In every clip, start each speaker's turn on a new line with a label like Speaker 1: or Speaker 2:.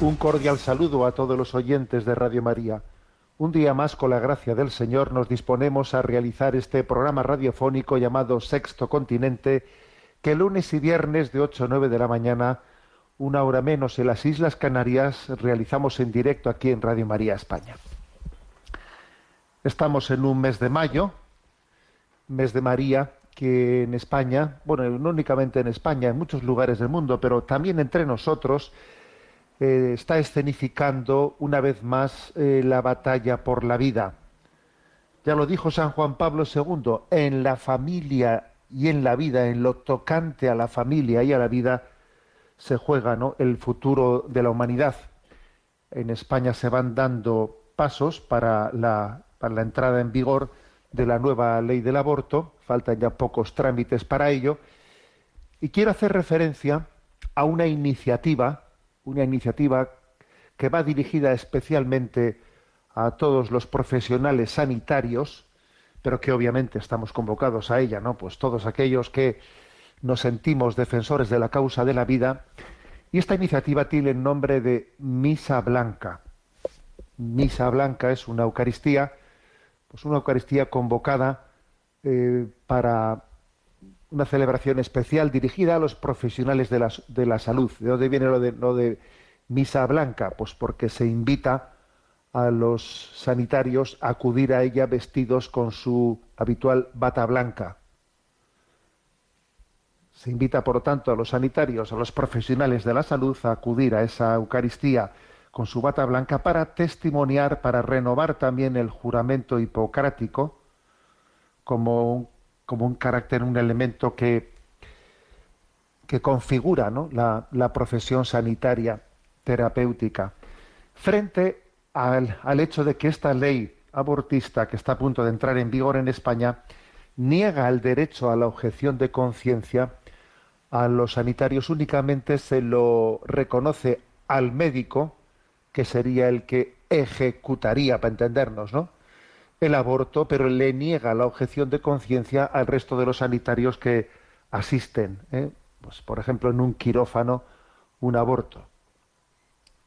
Speaker 1: Un cordial saludo a todos los oyentes de Radio María. Un día más, con la gracia del Señor, nos disponemos a realizar este programa radiofónico llamado Sexto Continente, que lunes y viernes de 8 a 9 de la mañana, una hora menos en las Islas Canarias, realizamos en directo aquí en Radio María España. Estamos en un mes de mayo, mes de María, que en España, bueno, no únicamente en España, en muchos lugares del mundo, pero también entre nosotros, eh, está escenificando una vez más eh, la batalla por la vida. Ya lo dijo San Juan Pablo II, en la familia y en la vida, en lo tocante a la familia y a la vida, se juega ¿no? el futuro de la humanidad. En España se van dando pasos para la, para la entrada en vigor de la nueva ley del aborto, faltan ya pocos trámites para ello, y quiero hacer referencia a una iniciativa una iniciativa que va dirigida especialmente a todos los profesionales sanitarios, pero que obviamente estamos convocados a ella, ¿no? Pues todos aquellos que nos sentimos defensores de la causa de la vida. Y esta iniciativa tiene el nombre de Misa Blanca. Misa Blanca es una Eucaristía, pues una Eucaristía convocada eh, para una celebración especial dirigida a los profesionales de la, de la salud. ¿De dónde viene lo de, lo de misa blanca? Pues porque se invita a los sanitarios a acudir a ella vestidos con su habitual bata blanca. Se invita, por lo tanto, a los sanitarios, a los profesionales de la salud a acudir a esa Eucaristía con su bata blanca para testimoniar, para renovar también el juramento hipocrático como un como un carácter, un elemento que, que configura la, la, profesión sanitaria terapéutica. Frente al, al hecho de que esta ley abortista que está a punto de entrar en vigor en España niega el derecho a la objeción de conciencia a los sanitarios únicamente se lo reconoce al médico que sería el que ejecutaría para entendernos, ¿no? El aborto, pero le niega la objeción de conciencia al resto de los sanitarios que asisten, ¿eh? pues, por ejemplo, en un quirófano, un aborto.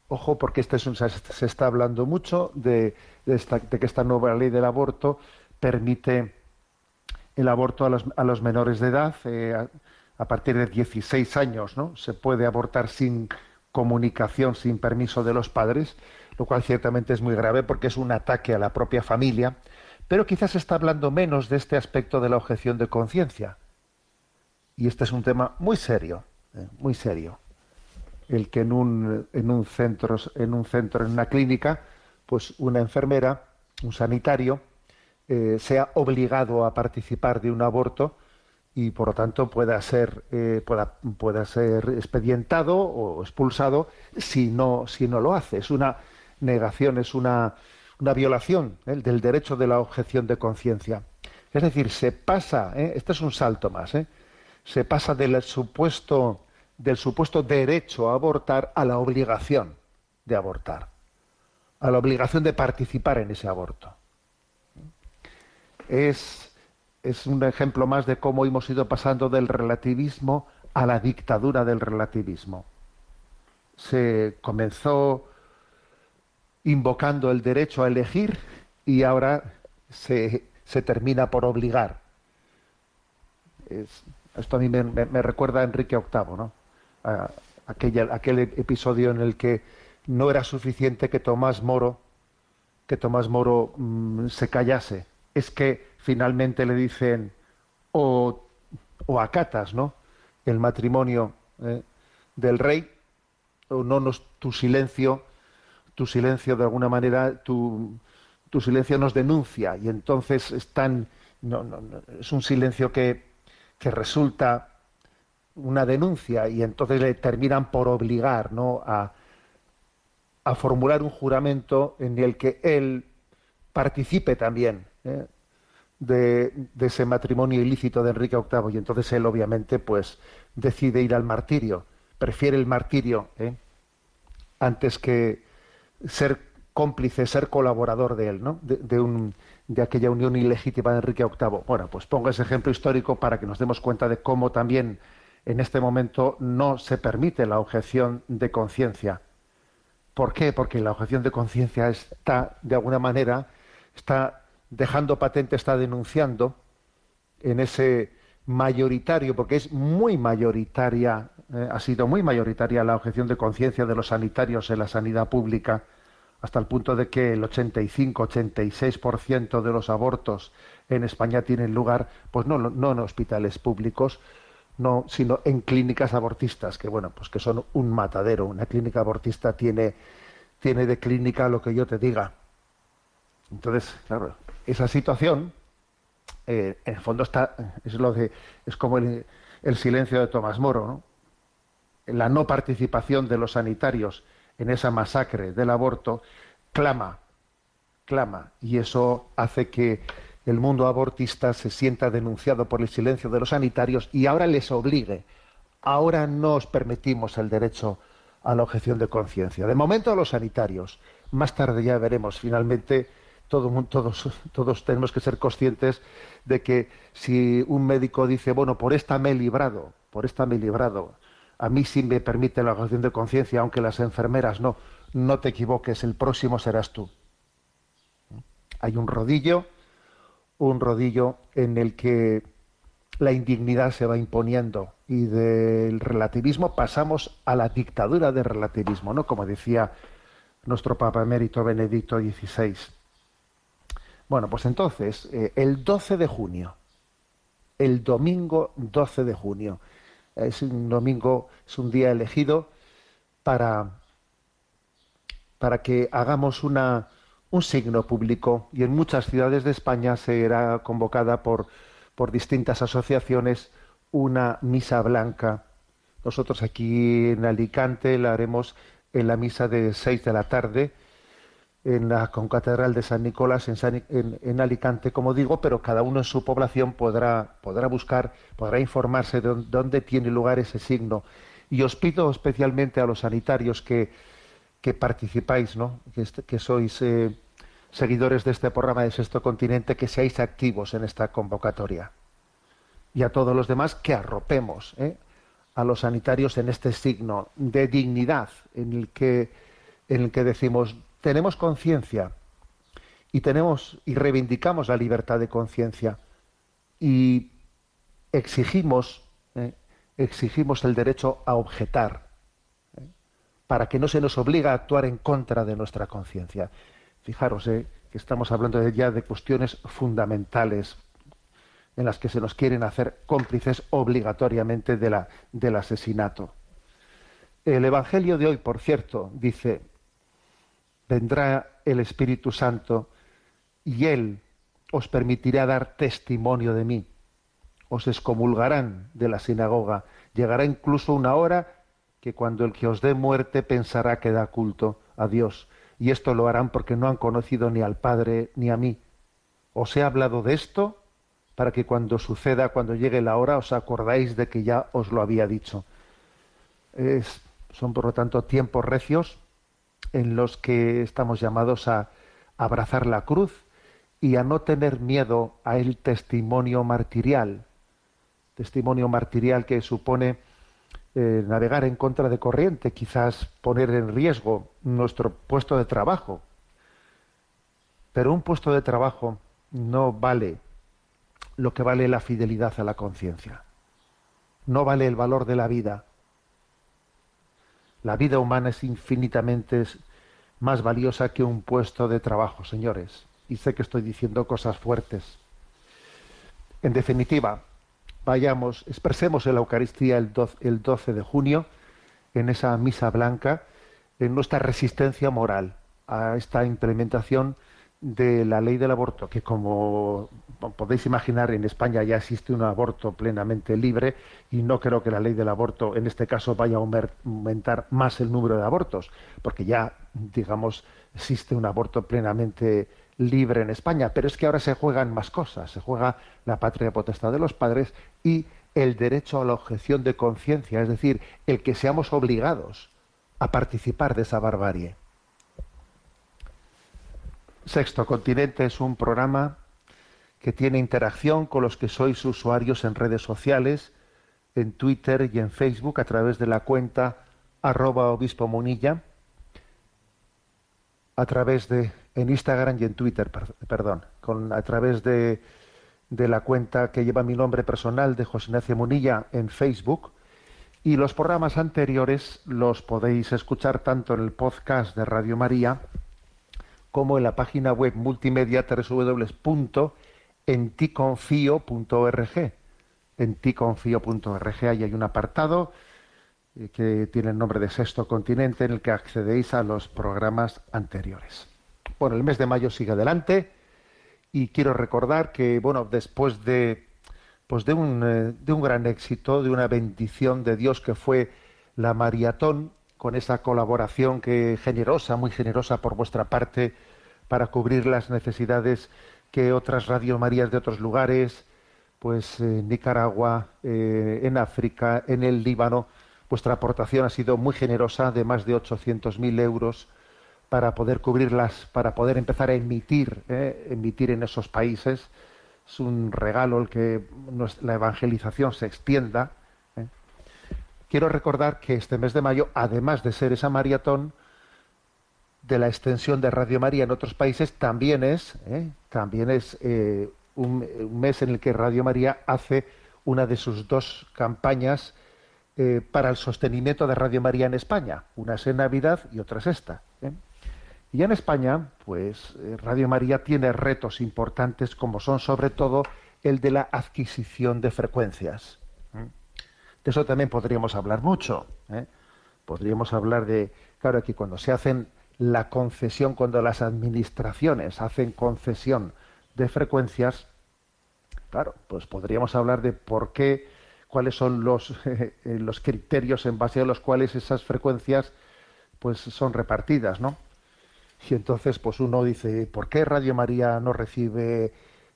Speaker 1: Ojo, porque este es un, se está hablando mucho de, de, que esta nueva ley del aborto permite el aborto a los, a los menores de edad eh, a, a, partir de 16 años, ¿no? Se puede abortar sin comunicación, sin permiso de los padres lo cual ciertamente es muy grave porque es un ataque a la propia familia, pero quizás se está hablando menos de este aspecto de la objeción de conciencia. Y este es un tema muy serio, eh, muy serio. El que en un, en un centro, en un centro, en una clínica, pues una enfermera, un sanitario, eh, sea obligado a participar de un aborto y por lo tanto pueda ser eh, pueda, pueda ser expedientado o expulsado si no si no lo hace es una negación, es una, una violación ¿eh? del derecho de la objeción de conciencia. Es decir, se pasa, ¿eh? este es un salto más, ¿eh? se pasa del supuesto, del supuesto derecho a abortar a la obligación de abortar, a la obligación de participar en ese aborto. Es, es un ejemplo más de cómo hemos ido pasando del relativismo a la dictadura del relativismo. Se comenzó invocando el derecho a elegir y ahora se, se termina por obligar. esto a mí me, recuerda a Enrique VIII, ¿no? aquella, aquel episodio en el que no era suficiente que Tomás Moro, que Tomás Moro mm, se callase. Es que finalmente le dicen o o acatas, ¿no? El matrimonio eh, del rey, o no tu silencio, tu silencio de alguna manera, tu, tu silencio nos denuncia y entonces están, no, no, es un silencio que, que resulta una denuncia y entonces le terminan por obligar ¿no? a, a formular un juramento en el que él participe también ¿eh? de, ese matrimonio ilícito de Enrique VIII y entonces él obviamente pues decide ir al martirio, prefiere el martirio ¿eh? antes que ser cómplice, ser colaborador de él, ¿no? de, un, de aquella unión ilegítima de Enrique VIII. Bueno, pues pongo ese ejemplo histórico para que nos demos cuenta de cómo también en este momento no se permite la objeción de conciencia. ¿Por qué? Porque la objeción de conciencia está, de alguna manera, está dejando patente, está denunciando en ese mayoritario, porque es muy mayoritaria, eh, ha sido muy mayoritaria la objeción de conciencia de los sanitarios en la sanidad pública, hasta el punto de que el 85-86% de los abortos en España tienen lugar, pues no, no en hospitales públicos, no, sino en clínicas abortistas, que bueno, pues que son un matadero. Una clínica abortista tiene, tiene de clínica lo que yo te diga. Entonces, claro, esa situación, eh, en el fondo está, es lo de, es como el, el silencio de Tomás Moro, ¿no? La no participación de los sanitarios en esa masacre del aborto clama, clama, y eso hace que el mundo abortista se sienta denunciado por el silencio de los sanitarios y ahora les obligue. Ahora no os permitimos el derecho a la objeción de conciencia. De momento a los sanitarios. Más tarde ya veremos. Finalmente, todos, todos tenemos que ser conscientes de que si un médico dice, bueno, por esta me he librado, por esta me he librado, a mí sí me permite la objeción de conciencia, aunque las enfermeras no, no te equivoques, el próximo serás tú. Hay un rodillo un rodillo en el que la indignidad se va imponiendo y del relativismo pasamos a la dictadura del relativismo, ¿no? Como decía nuestro Papa Emérito Benedicto XVI. Bueno, pues entonces, eh, el 12 de junio, el domingo 12 de junio, es un domingo, es un día elegido para, para que hagamos una, un signo público y en muchas ciudades de España será convocada por, por distintas asociaciones una misa blanca. Nosotros aquí en Alicante la haremos en la misa de seis de la tarde en la concatedral de San Nicolás en, en, Alicante, como digo, pero cada uno en su población podrá, podrá buscar, podrá informarse de dónde tiene lugar ese signo. Y os pido especialmente a los sanitarios que, que participáis, ¿no? que, que sois eh, seguidores de este programa de Sexto Continente, que seáis activos en esta convocatoria. Y a todos los demás que arropemos ¿eh? a los sanitarios en este signo de dignidad en el que, en el que decimos, tenemos conciencia y tenemos y reivindicamos la libertad de conciencia y exigimos, ¿eh? exigimos el derecho a objetar ¿eh? para que no se nos obliga a actuar en contra de nuestra conciencia. Fijaros eh, que estamos hablando ya de cuestiones fundamentales en las que se nos quieren hacer cómplices obligatoriamente de la, del asesinato. El Evangelio de hoy, por cierto, dice, vendrá el Espíritu Santo y Él os permitirá dar testimonio de mí. Os excomulgarán de la sinagoga. Llegará incluso una hora que cuando el que os dé muerte pensará que da culto a Dios y esto lo harán porque no han conocido ni al Padre ni a mí. Os he hablado de esto para que cuando suceda, cuando llegue la hora, os acordáis de que ya os lo había dicho. son, por lo tanto, tiempos recios en los que estamos llamados a abrazar la cruz y a no tener miedo a el testimonio martirial. Testimonio martirial que supone eh, navegar en contra de corriente, quizás poner en riesgo nuestro puesto de trabajo. Pero un puesto de trabajo no vale lo que vale la fidelidad a la conciencia. No vale el valor de la vida. La vida humana es infinitamente más valiosa que un puesto de trabajo, señores. Y sé que estoy diciendo cosas fuertes. En definitiva, vayamos, expresemos en la Eucaristía el 12, de junio, en esa misa blanca, en nuestra resistencia moral a esta implementación de la ley del aborto, que como podéis imaginar en España ya existe un aborto plenamente libre y no creo que la ley del aborto en este caso vaya a aumentar más el número de abortos, porque ya, digamos, existe un aborto plenamente libre en España, pero es que ahora se juegan más cosas, se juega la patria potestad de los padres y el derecho a la objeción de conciencia, es decir, el que seamos obligados a participar de esa barbarie. Sexto Continente es un programa que tiene interacción con los que sois usuarios en redes sociales, en Twitter y en Facebook a través de la cuenta arroba obispo munilla, a través de en Instagram y en Twitter, perdón, con, a través de, de la cuenta que lleva mi nombre personal de José Ignacio Munilla en Facebook. Y los programas anteriores los podéis escuchar tanto en el podcast de Radio María como en la página web multimedia www.enticonfio.org. En ticonfio.org ahí hay un apartado eh, que tiene el nombre de Sexto Continente en el que accedéis a los programas anteriores. Bueno, el mes de mayo sigue adelante y quiero recordar que, bueno, después de, pues de, un, eh, de un gran éxito, de una bendición de Dios que fue la maratón, con esa colaboración que generosa, muy generosa por vuestra parte, para cubrir las necesidades que otras Radio Marías de otros lugares, pues en Nicaragua, eh, en África, en el Líbano, vuestra aportación ha sido muy generosa, de más de 800.000 euros para poder cubrirlas, para poder empezar a emitir, eh, emitir en esos países. Es un regalo el que la evangelización se extienda. Eh. Quiero recordar que este mes de mayo, además de ser esa maratón de la extensión de Radio María en otros países, también es, eh, también es un, mes en el que Radio María hace una de sus dos campañas para el sostenimiento de Radio María en España. Una es en Navidad y otra es esta. Y en España, pues eh, Radio María tiene retos importantes como son sobre todo el de la adquisición de frecuencias. De eso también podríamos hablar mucho. ¿eh? Podríamos hablar de, claro, aquí cuando se hacen la concesión, cuando las administraciones hacen concesión de frecuencias, claro, pues podríamos hablar de por qué, cuáles son los, los criterios en base a los cuales esas frecuencias pues son repartidas, ¿no? Y entonces, pues uno dice, ¿por qué Radio María no recibe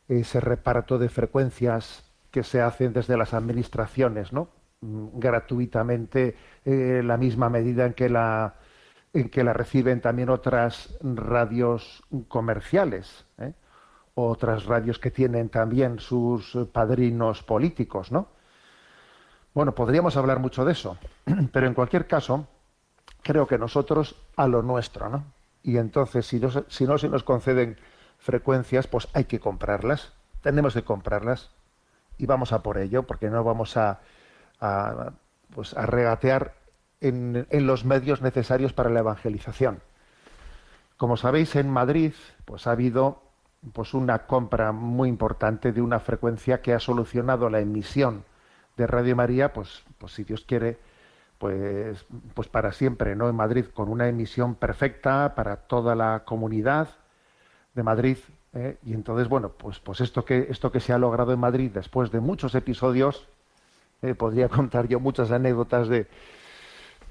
Speaker 1: ese reparto de frecuencias que se hacen desde las administraciones, ¿no? Mm, gratuitamente, eh, la misma medida en que la en que la reciben también otras radios comerciales, ¿eh? otras radios que tienen también sus padrinos políticos, ¿no? Bueno, podríamos hablar mucho de eso, pero en cualquier caso, creo que nosotros a lo nuestro, ¿no? y entonces si no, si no se nos conceden frecuencias, pues hay que comprarlas, tenemos que comprarlas y vamos a por ello, porque no vamos a, pues a regatear en, en, los medios necesarios para la evangelización. Como sabéis, en Madrid pues ha habido pues una compra muy importante de una frecuencia que ha solucionado la emisión de Radio María, pues, pues si Dios quiere, pues, pues para siempre, ¿no? En Madrid, con una emisión perfecta para toda la comunidad de Madrid. ¿eh? Y entonces, bueno, pues, pues esto, que, esto que se ha logrado en Madrid después de muchos episodios, eh, podría contar yo muchas anécdotas de...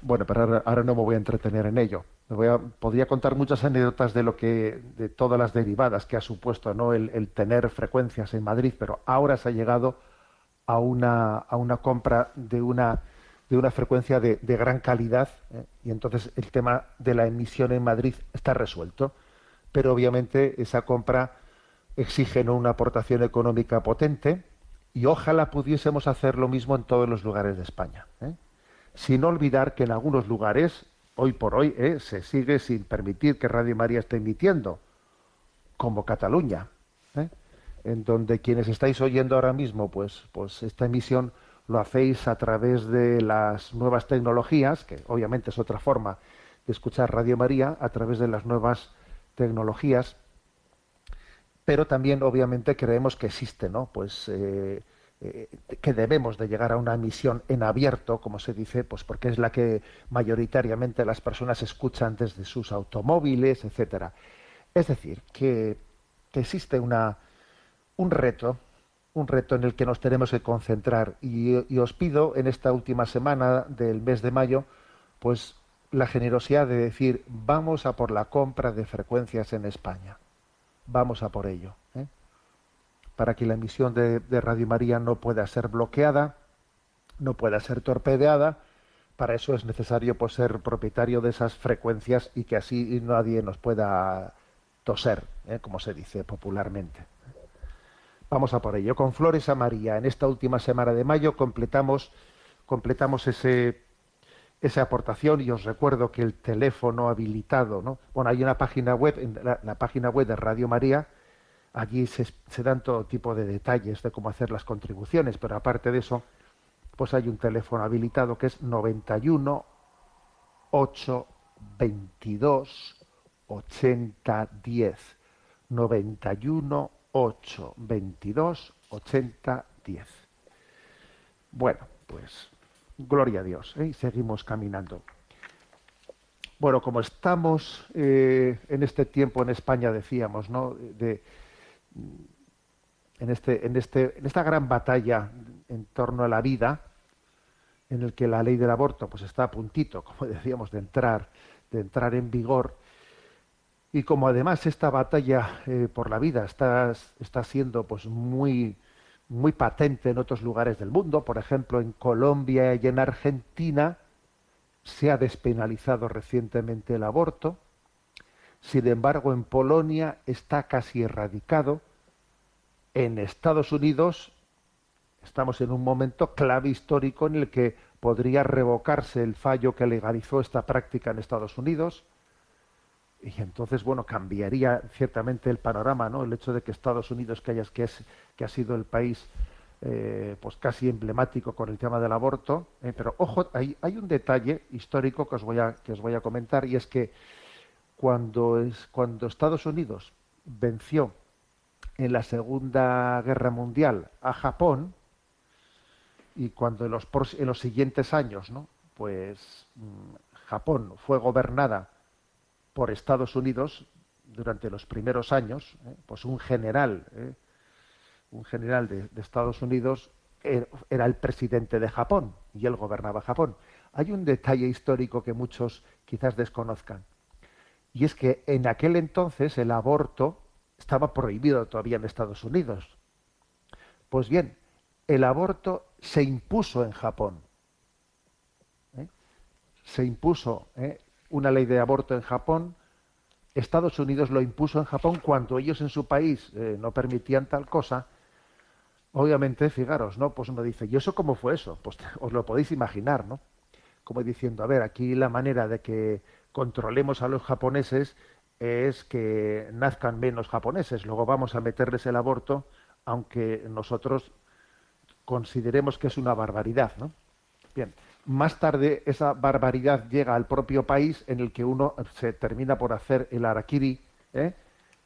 Speaker 1: Bueno, pero ahora, no me voy a entretener en ello. Voy a, podría contar muchas anécdotas de lo que, de todas las derivadas que ha supuesto ¿no? el, tener frecuencias en Madrid, pero ahora se ha llegado a una, a una compra de una de una frecuencia de, gran calidad ¿eh? y entonces el tema de la emisión en Madrid está resuelto. Pero obviamente esa compra exige ¿no? una aportación económica potente y ojalá pudiésemos hacer lo mismo en todos los lugares de España. ¿eh? Sin olvidar que en algunos lugares, hoy por hoy, ¿eh? se sigue sin permitir que Radio María esté emitiendo, como Cataluña, en donde quienes estáis oyendo ahora mismo, pues, pues esta emisión lo hacéis a través de las nuevas tecnologías, que obviamente es otra forma de escuchar Radio María, a través de las nuevas tecnologías, pero también obviamente creemos que existe, ¿no? Pues eh, eh, que debemos de llegar a una emisión en abierto, como se dice, pues porque es la que mayoritariamente las personas escuchan desde sus automóviles, etcétera. Es decir, que, existe una, un reto, un reto en el que nos tenemos que concentrar. Y, y, os pido en esta última semana del mes de mayo, pues la generosidad de decir, vamos a por la compra de frecuencias en España. Vamos a por ello. ¿eh? Para que la emisión de, Radio María no pueda ser bloqueada, no pueda ser torpedeada, para eso es necesario pues, ser propietario de esas frecuencias y que así nadie nos pueda toser, ¿eh? como se dice popularmente. Vamos a por ello. Con Flores a María, en esta última semana de mayo completamos, completamos ese esa aportación y os recuerdo que el teléfono habilitado, ¿no? Bueno, hay una página web, en la, página web de Radio María, allí se, dan todo tipo de detalles de cómo hacer las contribuciones, pero aparte de eso, pues hay un teléfono habilitado que es 91 822 8010 91 822 8010 Bueno, pues Gloria a Dios. ¿eh? Y seguimos caminando. Bueno, como estamos eh, en este tiempo en España, decíamos, ¿no? En, este, en, este, en esta gran batalla en torno a la vida, en el que la ley del aborto pues está a puntito, como decíamos, de entrar, de entrar en vigor, y como además esta batalla eh, por la vida está, está siendo pues muy muy patente en otros lugares del mundo, por ejemplo en Colombia y en Argentina se ha despenalizado recientemente el aborto, sin embargo en Polonia está casi erradicado, en Estados Unidos estamos en un momento clave histórico en el que podría revocarse el fallo que legalizó esta práctica en Estados Unidos, y entonces, bueno, cambiaría ciertamente el panorama, ¿no? El hecho de que Estados Unidos, que, es, que ha sido el país eh, pues casi emblemático con el tema del aborto, eh, pero ojo, hay, hay un detalle histórico que os voy a, que os voy a comentar, y es que cuando, es, cuando Estados Unidos venció en la Segunda Guerra Mundial a Japón, y cuando en los, en los siguientes años, ¿no? pues mm, Japón fue gobernada por Estados Unidos durante los primeros años, ¿eh? pues un general, ¿eh? un general de, Estados Unidos er, era el presidente de Japón y él gobernaba Japón. Hay un detalle histórico que muchos quizás desconozcan, y es que en aquel entonces el aborto estaba prohibido todavía en Estados Unidos. Pues bien, el aborto se impuso en Japón. ¿eh? Se impuso una ley de aborto en Japón. Estados Unidos lo impuso en Japón cuando ellos en su país eh, no permitían tal cosa. Obviamente, fijaros, ¿no? Pues uno dice, ¿y eso cómo fue eso? Pues os lo podéis imaginar, ¿no? Como diciendo, a ver, aquí la manera de que controlemos a los japoneses es que nazcan menos japoneses. Luego vamos a meterles el aborto, aunque nosotros consideremos que es una barbaridad, ¿no? Bien, más tarde esa barbaridad llega al propio país en el que uno se termina por hacer el arakiri, ¿eh?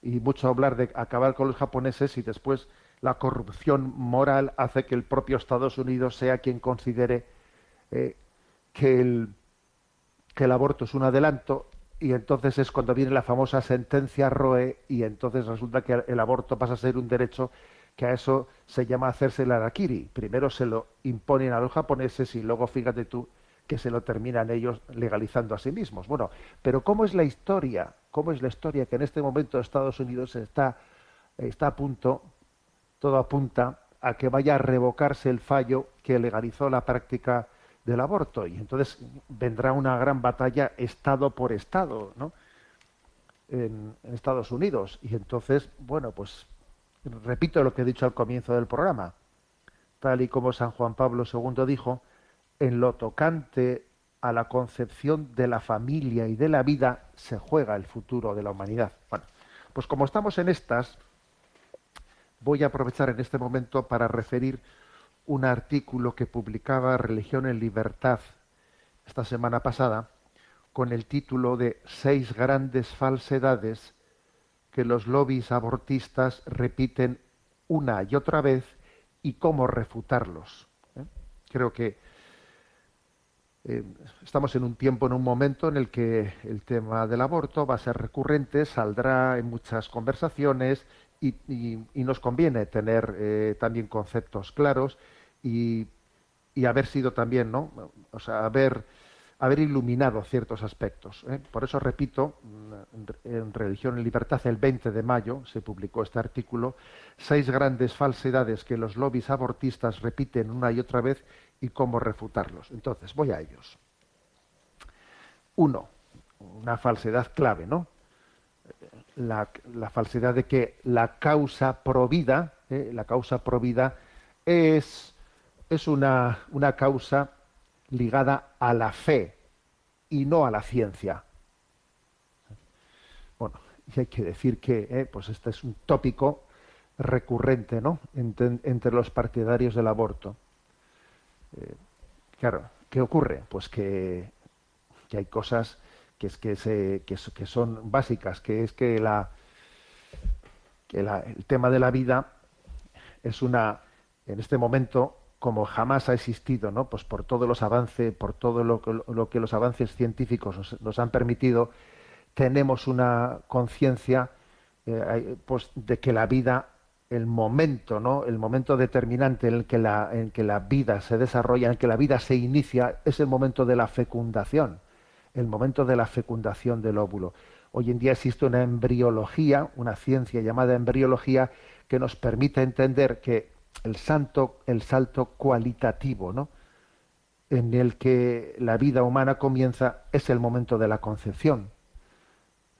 Speaker 1: y mucho hablar de acabar con los japoneses y después la corrupción moral hace que el propio Estados Unidos sea quien considere eh, que, el, que el aborto es un adelanto y entonces es cuando viene la famosa sentencia Roe y entonces resulta que el aborto pasa a ser un derecho que a eso se llama hacerse el arakiri. Primero se lo imponen a los japoneses y luego fíjate tú que se lo terminan ellos legalizando a sí mismos. Bueno, pero ¿cómo es la historia? ¿Cómo es la historia que en este momento Estados Unidos está, está a punto, todo apunta a que vaya a revocarse el fallo que legalizó la práctica del aborto? Y entonces vendrá una gran batalla Estado por Estado, ¿no? en Estados Unidos. Y entonces, bueno, pues repito lo que he dicho al comienzo del programa, tal y como San Juan Pablo II dijo, en lo tocante a la concepción de la familia y de la vida se juega el futuro de la humanidad. Bueno, pues como estamos en estas, voy a aprovechar en este momento para referir un artículo que publicaba Religión en Libertad esta semana pasada con el título de Seis grandes falsedades que los lobbies abortistas repiten una y otra vez y cómo refutarlos. ¿eh? Creo que eh, estamos en un tiempo, en un momento en el que el tema del aborto va a ser recurrente, saldrá en muchas conversaciones y, nos conviene tener eh, también conceptos claros y, y, haber sido también, ¿no? O sea, haber, haber iluminado ciertos aspectos. ¿eh? Por eso repito, en Religión y Libertad, el 20 de mayo se publicó este artículo, seis grandes falsedades que los lobbies abortistas repiten una y otra vez y cómo refutarlos. Entonces, voy a ellos. Uno, una falsedad clave, ¿no? La, falsedad de que la causa provida, ¿eh? la causa provida es, es una, una causa ligada a la fe y no a la ciencia. Bueno, y hay que decir que eh, pues este es un tópico recurrente ¿no? entre los partidarios del aborto. Eh, claro, ¿qué ocurre? Pues que, hay cosas que, es que, se, que, son básicas, que es que, la, que el tema de la vida es una, en este momento, como jamás ha existido, ¿no? Pues por todos los avances, por todo lo, que los avances científicos nos, han permitido, tenemos una conciencia eh, pues de que la vida el momento, ¿no? El momento determinante en el que la, en que la vida se desarrolla, en que la vida se inicia, es el momento de la fecundación, el momento de la fecundación del óvulo. Hoy en día existe una embriología, una ciencia llamada embriología, que nos permite entender que el, santo, el salto cualitativo, ¿no? en el que la vida humana comienza, es el momento de la concepción.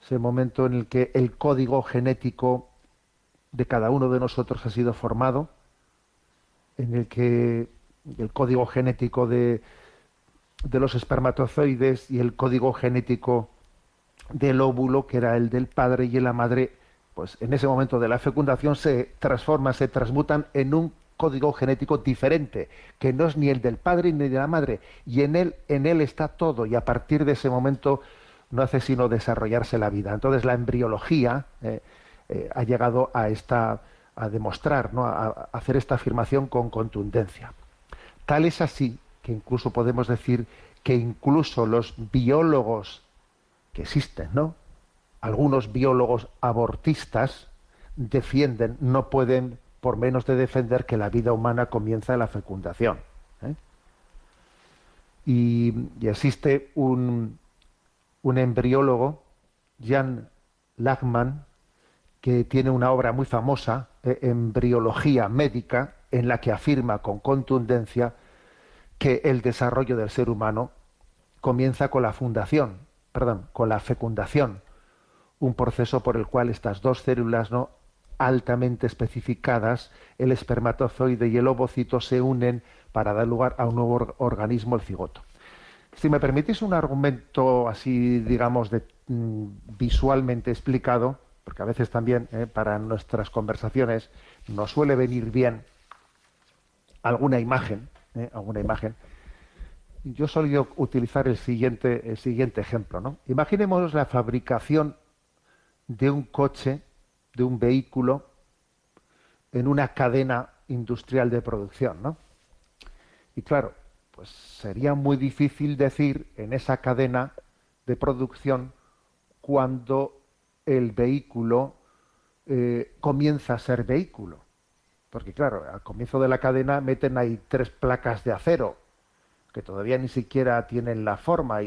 Speaker 1: Es el momento en el que el código genético de cada uno de nosotros ha sido formado, en el que el código genético de, de los espermatozoides y el código genético del óvulo, que era el del padre y la madre, pues en ese momento de la fecundación se transforman, se transmutan en un código genético diferente, que no es ni el del padre ni de la madre, y en él, en él está todo, y a partir de ese momento no hace sino desarrollarse la vida. Entonces la embriología, eh, eh, ha llegado a esta a demostrar, ¿no? a, hacer esta afirmación con contundencia. Tal es así que incluso podemos decir que incluso los biólogos que existen, ¿no? Algunos biólogos abortistas defienden, no pueden por menos de defender que la vida humana comienza en la fecundación. ¿eh? Y, existe un, un embriólogo, Jan Lachman, que tiene una obra muy famosa, Embriología Médica, en la que afirma con contundencia que el desarrollo del ser humano comienza con la fundación, perdón, con la fecundación, un proceso por el cual estas dos células no altamente especificadas, el espermatozoide y el ovocito se unen para dar lugar a un nuevo organismo, el cigoto. Si me permitís un argumento así, digamos, mm, visualmente explicado, porque a veces también eh, para nuestras conversaciones nos suele venir bien alguna imagen, eh, alguna imagen. Yo solía utilizar el siguiente, el siguiente ejemplo, ¿no? Imaginemos la fabricación de un coche, de un vehículo, en una cadena industrial de producción, ¿no? Y claro, pues sería muy difícil decir en esa cadena de producción cuando el vehículo eh, comienza a ser vehículo. Porque claro, al comienzo de la cadena meten ahí tres placas de acero que todavía ni siquiera tienen la forma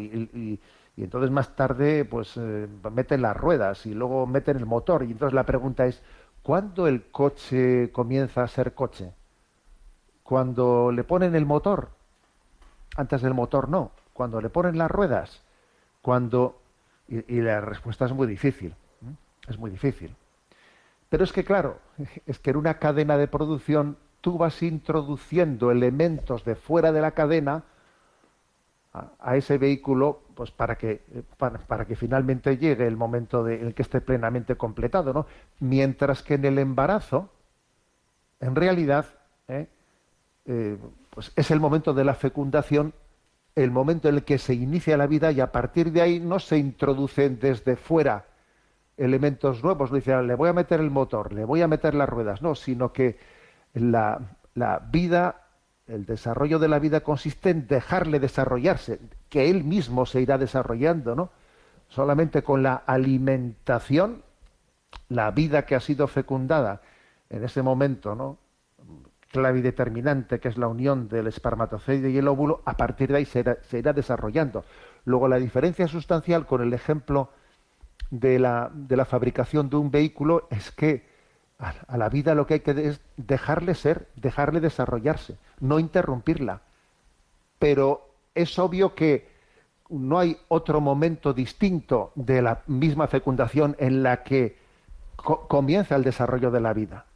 Speaker 1: entonces más tarde pues eh, meten las ruedas y luego meten el motor y entonces la pregunta es ¿cuándo el coche comienza a ser coche? Cuando le ponen el motor. Antes del motor no. Cuando le ponen las ruedas. Cuando y la respuesta es muy difícil. Es muy difícil. Pero es que, claro, es que en una cadena de producción tú vas introduciendo elementos de fuera de la cadena a, ese vehículo pues para que para, que finalmente llegue el momento en el que esté plenamente completado no mientras que en el embarazo en realidad ¿eh? Eh, pues es el momento de la fecundación el momento en el que se inicia la vida y a partir de ahí no se introducen desde fuera elementos nuevos, le dice, le voy a meter el motor, le voy a meter las ruedas, no, sino que la, la vida, el desarrollo de la vida consiste en dejarle desarrollarse, que él mismo se irá desarrollando, ¿no? Solamente con la alimentación, la vida que ha sido fecundada en ese momento, ¿no? clave y determinante, que es la unión del espermatozoide y el óvulo, a partir de ahí se irá, desarrollando. Luego, la diferencia sustancial con el ejemplo de la, de la fabricación de un vehículo es que a, la vida lo que hay que es dejarle ser, dejarle desarrollarse, no interrumpirla. Pero es obvio que no hay otro momento distinto de la misma fecundación en la que comienza el desarrollo de la vida.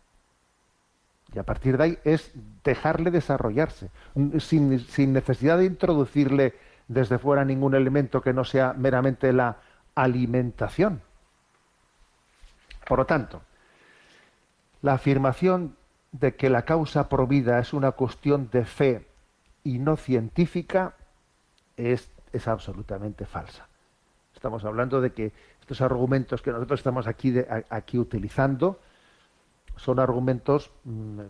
Speaker 1: Y a partir de ahí es dejarle desarrollarse, sin, sin necesidad de introducirle desde fuera ningún elemento que no sea meramente la alimentación. Por lo tanto, la afirmación de que la causa provida es una cuestión de fe y no científica es, es absolutamente falsa. Estamos hablando de que estos argumentos que nosotros estamos aquí, aquí utilizando son argumentos mm,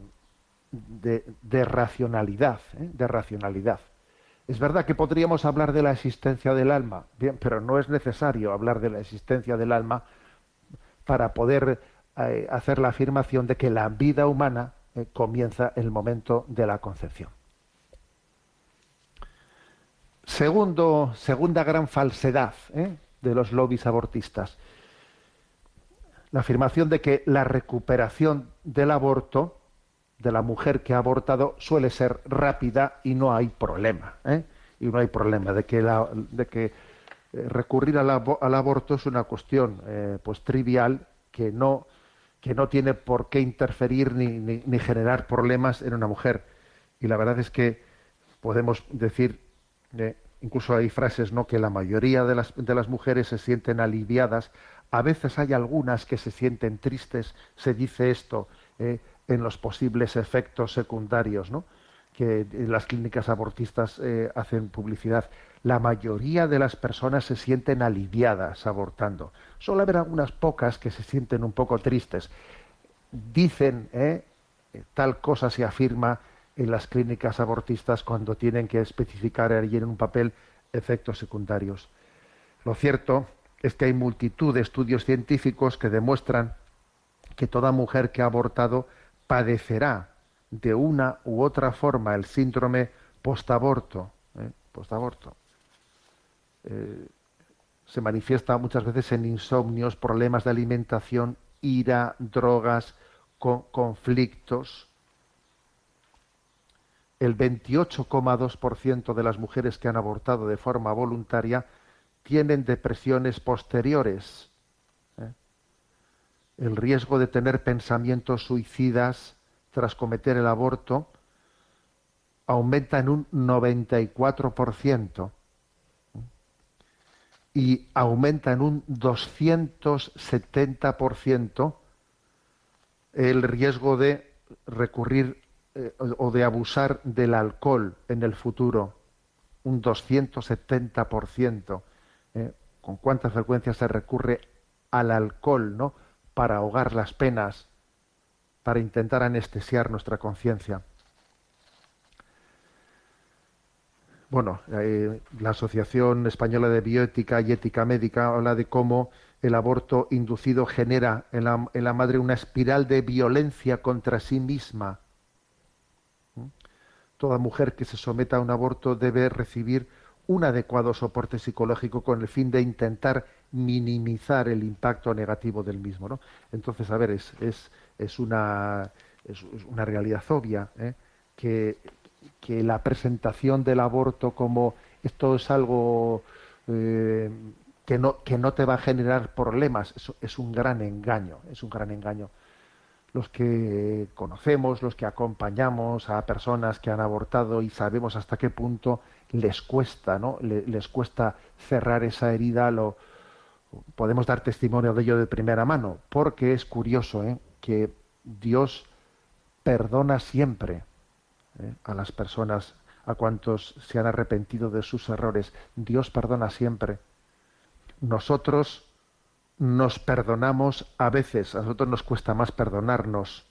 Speaker 1: de, racionalidad, ¿eh? de racionalidad. Es verdad que podríamos hablar de la existencia del alma, pero no es necesario hablar de la existencia del alma para poder hacer la afirmación de que la vida humana eh, comienza el momento de la concepción. Segundo, segunda gran falsedad de los lobbies abortistas la afirmación de que la recuperación del aborto de la mujer que ha abortado suele ser rápida y no hay problema. ¿eh? Y no hay problema de que, de que eh, recurrir al, aborto es una cuestión eh, pues trivial que no, que no tiene por qué interferir ni, ni, generar problemas en una mujer. Y la verdad es que podemos decir, incluso hay frases, ¿no? que la mayoría de las, de las mujeres se sienten aliviadas a veces hay algunas que se sienten tristes, se dice esto, eh, en los posibles efectos secundarios, ¿no? que las clínicas abortistas eh, hacen publicidad. La mayoría de las personas se sienten aliviadas abortando. Solo habrá unas pocas que se sienten un poco tristes. Dicen, eh, tal cosa se afirma en las clínicas abortistas cuando tienen que especificar allí en un papel efectos secundarios. Lo cierto es que hay multitud de estudios científicos que demuestran que toda mujer que ha abortado padecerá de una u otra forma el síndrome postaborto. ¿eh? postaborto. Eh, se manifiesta muchas veces en insomnios, problemas de alimentación, ira, drogas, conflictos. El 28,2% de las mujeres que han abortado de forma voluntaria tienen depresiones posteriores. ¿eh? El riesgo de tener pensamientos suicidas tras cometer el aborto aumenta en un 94% ¿eh? Y aumenta en un 270% el riesgo de recurrir eh, o de abusar del alcohol en el futuro, un 270%. ¿eh? con cuánta frecuencia se recurre al alcohol, ¿no? Para ahogar las penas, para intentar anestesiar nuestra conciencia. Bueno, eh, la Asociación Española de Bioética y Ética Médica habla de cómo el aborto inducido genera en la, en la madre una espiral de violencia contra sí misma. Toda mujer que se someta a un aborto debe recibir un adecuado soporte psicológico con el fin de intentar minimizar el impacto negativo del mismo. ¿no? Entonces, a ver, es, es una realidad obvia ¿eh? que, que, la presentación del aborto como esto es algo eh, que, no, que no te va a generar problemas, es un gran engaño, es un gran engaño los que conocemos, los que acompañamos a personas que han abortado y sabemos hasta qué punto les cuesta, ¿no? les cuesta cerrar esa herida, lo podemos dar testimonio de ello de primera mano, porque es curioso ¿eh? que Dios perdona siempre ¿eh? a las personas, a cuantos se han arrepentido de sus errores. Dios perdona siempre. Nosotros nos perdonamos a veces, a nosotros nos cuesta más perdonarnos,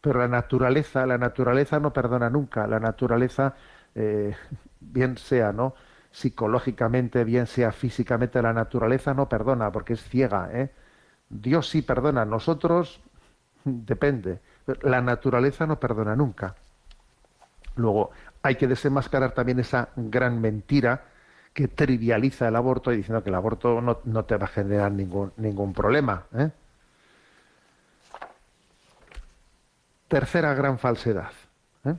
Speaker 1: Pero la naturaleza, la naturaleza no perdona nunca. La naturaleza, eh, bien sea, ¿no? Psicológicamente, bien sea físicamente, la naturaleza no perdona porque es ciega, ¿eh? Dios sí perdona, nosotros depende. La naturaleza no perdona nunca. Luego, hay que desenmascarar también esa gran mentira que trivializa el aborto y diciendo que el aborto no, te va a generar ningún, ningún problema. ¿eh? Tercera gran falsedad. ¿eh?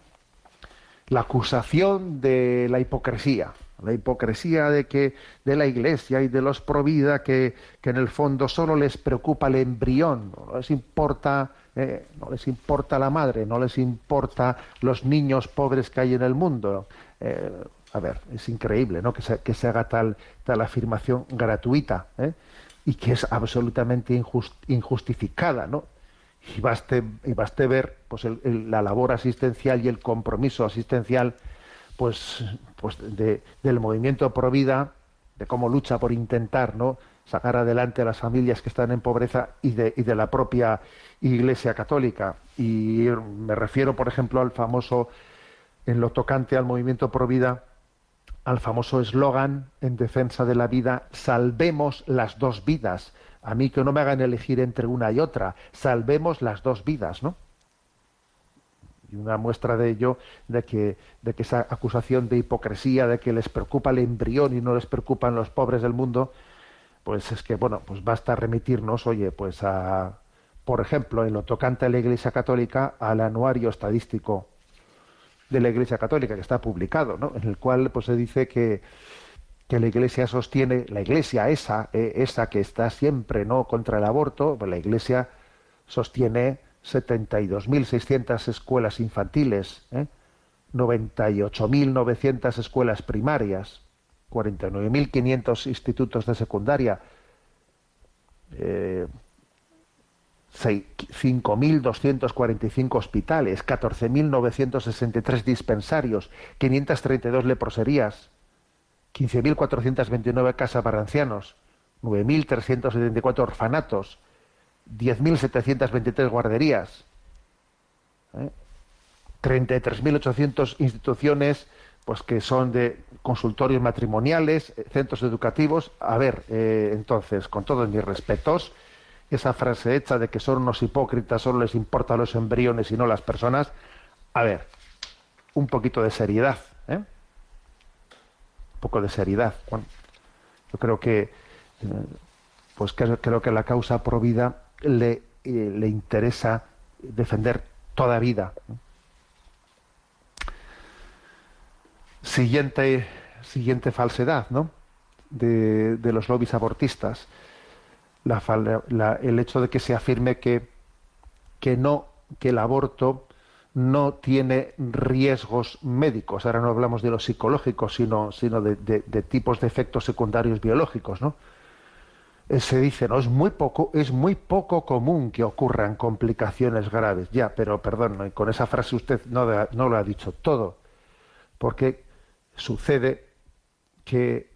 Speaker 1: La acusación de la hipocresía. La hipocresía de que de la Iglesia y de los pro vida que, que en el fondo solo les preocupa el embrión, no les importa eh, no les importa la madre, no les importa los niños pobres que hay en el mundo. Eh, a ver, es increíble ¿no? que, se, que se haga tal, tal afirmación gratuita ¿eh? y que es absolutamente injustificada. ¿no? Y, baste, y baste ver pues, la labor asistencial y el compromiso asistencial pues, pues de, del movimiento pro vida, de cómo lucha por intentar ¿no? Sacar adelante a las familias que están en pobreza y de, y de la propia Iglesia Católica. Y me refiero, por ejemplo, al famoso, en lo tocante al movimiento pro vida, al famoso eslogan en defensa de la vida, salvemos las dos vidas. A mí que no me hagan elegir entre una y otra, salvemos las dos vidas, ¿no? Y una muestra de ello, de que, de que esa acusación de hipocresía, de que les preocupa el embrión y no les preocupan los pobres del mundo, pues es que, bueno, pues basta remitirnos, oye, pues a, por ejemplo, en lo tocante a la Iglesia Católica, al anuario estadístico de la Iglesia Católica, que está publicado, ¿no? en el cual pues, se dice que, que la Iglesia sostiene, la Iglesia esa, eh, esa que está siempre no contra el aborto, pues la Iglesia sostiene 72.600 escuelas infantiles, ¿eh? 98.900 escuelas primarias, 49.500 institutos de secundaria, eh, 5.245 hospitales, 14.963 dispensarios, 532 leproserías, 15.429 casas para ancianos, 9.374 orfanatos, 10.723 guarderías, 33.800 ¿eh? instituciones pues que son de consultorios matrimoniales, eh, centros educativos. A ver, eh, entonces, con todos mis respetos, esa frase hecha de que son unos hipócritas, solo les importan los embriones y no las personas. A ver, un poquito de seriedad, ¿eh? Un poco de seriedad. yo creo que, eh, pues creo, que la causa pro vida le, le interesa defender toda vida. Siguiente, siguiente falsedad, ¿no? De, de los lobbies abortistas el hecho de que se afirme que, que no, que el aborto no tiene riesgos médicos. Ahora no hablamos de los psicológicos, sino, sino de, tipos de efectos secundarios biológicos, ¿no? Eh, se dice, no, es muy poco, es muy poco común que ocurran complicaciones graves. Ya, pero perdón, con esa frase usted no, no lo ha dicho todo, porque sucede que,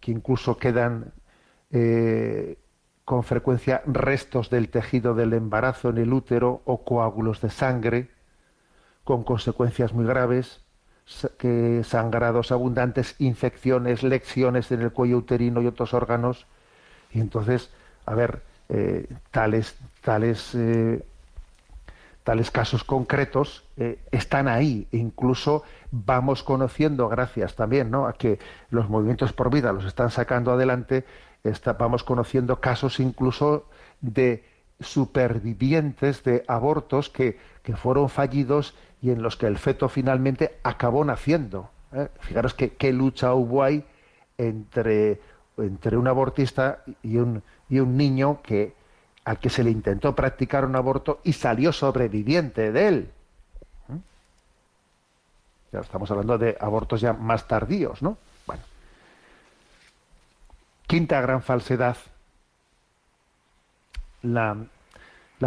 Speaker 1: que incluso quedan eh, con frecuencia restos del tejido del embarazo en el útero o coágulos de sangre, con consecuencias muy graves, que sangrados abundantes, infecciones, lecciones en el cuello uterino y otros órganos. Y entonces, a ver, eh, tales, tales, eh, tales casos concretos eh, están ahí. E incluso vamos conociendo, gracias también ¿no? a que los movimientos por vida los están sacando adelante, vamos conociendo casos incluso de supervivientes de abortos que, fueron fallidos y en los que el feto finalmente acabó naciendo. ¿eh? Fijaros qué lucha hubo ahí entre, entre un abortista y un, y un niño que, al que se le intentó practicar un aborto y salió sobreviviente de él. ¿eh? Ya estamos hablando de abortos ya más tardíos, ¿no? Quinta gran falsedad, la,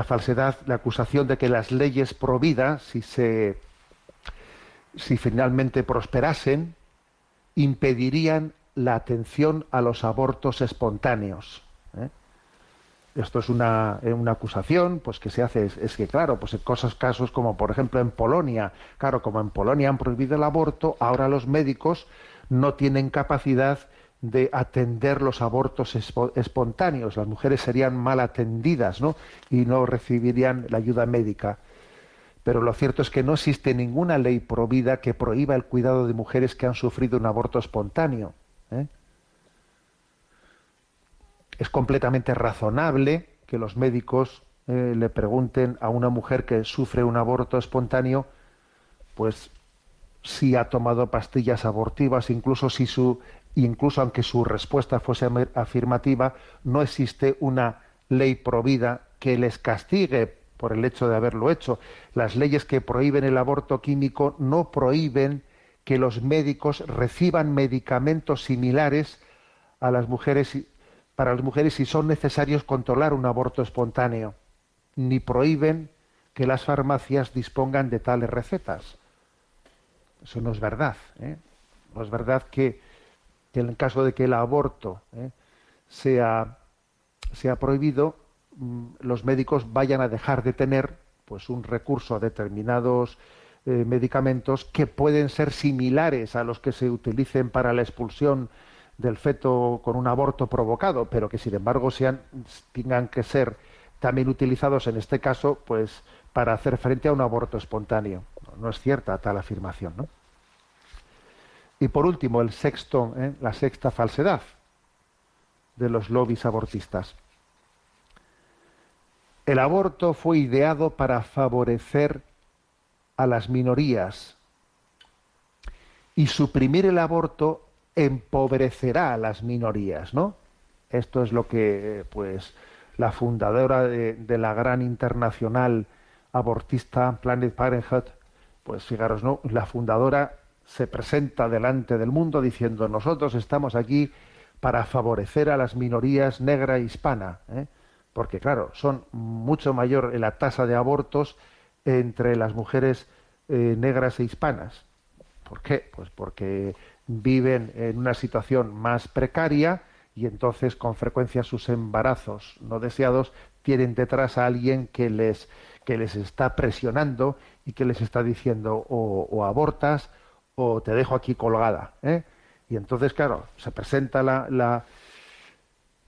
Speaker 1: falsedad, la acusación de que las leyes pro vida, si, se, si finalmente prosperasen, impedirían la atención a los abortos espontáneos. ¿eh? Esto es una, eh, una, acusación pues que se hace es, que claro pues en cosas casos como por ejemplo en Polonia claro como en Polonia han prohibido el aborto ahora los médicos no tienen capacidad de atender los abortos espontáneos las mujeres serían mal atendidas ¿no? y no recibirían la ayuda médica pero lo cierto es que no existe ninguna ley prohibida que prohíba el cuidado de mujeres que han sufrido un aborto espontáneo ¿eh? Es completamente razonable que los médicos eh, le pregunten a una mujer que sufre un aborto espontáneo, pues si ha tomado pastillas abortivas, incluso si su, incluso aunque su respuesta fuese afirmativa, no existe una ley provida que les castigue por el hecho de haberlo hecho. Las leyes que prohíben el aborto químico no prohíben que los médicos reciban medicamentos similares a las mujeres para las mujeres si son necesarios controlar un aborto espontáneo, ni prohíben que las farmacias dispongan de tales recetas. Eso no es verdad. ¿eh? No es verdad que, en caso de que el aborto ¿eh? sea, sea prohibido, mm, los médicos vayan a dejar de tener pues un recurso a determinados eh, medicamentos que pueden ser similares a los que se utilicen para la expulsión del feto con un aborto provocado, pero que sin embargo tengan que ser también utilizados en este caso, pues para hacer frente a un aborto espontáneo. No, es cierta tal afirmación, ¿no? Y por último, el sexto, ¿eh? la sexta falsedad de los lobbies abortistas. El aborto fue ideado para favorecer a las minorías y suprimir el aborto empobrecerá a las minorías, ¿no? Esto es lo que, pues, la fundadora de, la gran internacional abortista Planet Parenthood, pues fijaros, ¿no? La fundadora se presenta delante del mundo diciendo nosotros estamos aquí para favorecer a las minorías negra e hispana, ¿eh? porque claro, son mucho mayor la tasa de abortos entre las mujeres eh, negras e hispanas. ¿Por qué? Pues porque viven en una situación más precaria y entonces con frecuencia sus embarazos no deseados tienen detrás a alguien que les, que les está presionando y que les está diciendo o, abortas o te dejo aquí colgada. ¿eh? Y entonces, claro, se presenta la, la,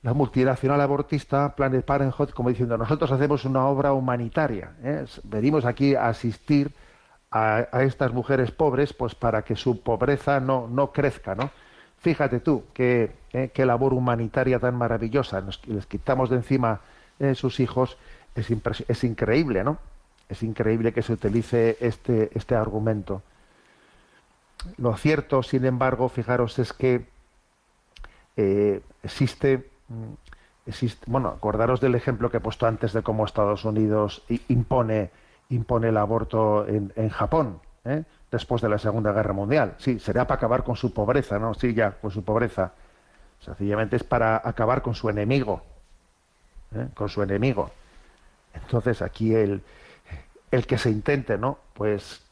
Speaker 1: la, multinacional abortista Planet Parenthood como diciendo nosotros hacemos una obra humanitaria, ¿eh? venimos aquí a asistir a, estas mujeres pobres, pues para que su pobreza no, no crezca, ¿no? Fíjate tú, qué, eh, qué labor humanitaria tan maravillosa. Les quitamos de encima eh, sus hijos. Es, es increíble, ¿no? Es increíble que se utilice este, este argumento. Lo cierto, sin embargo, fijaros, es que eh, existe, mm, existe, bueno, acordaros del ejemplo que he puesto antes de cómo Estados Unidos impone impone el aborto en, en Japón, ¿eh? después de la Segunda Guerra Mundial. Sí, sería para acabar con su pobreza, ¿no? Sí, ya, con su pobreza. Sencillamente es para acabar con su enemigo, ¿eh? con su enemigo. Entonces aquí el, el que se intente, ¿no? Pues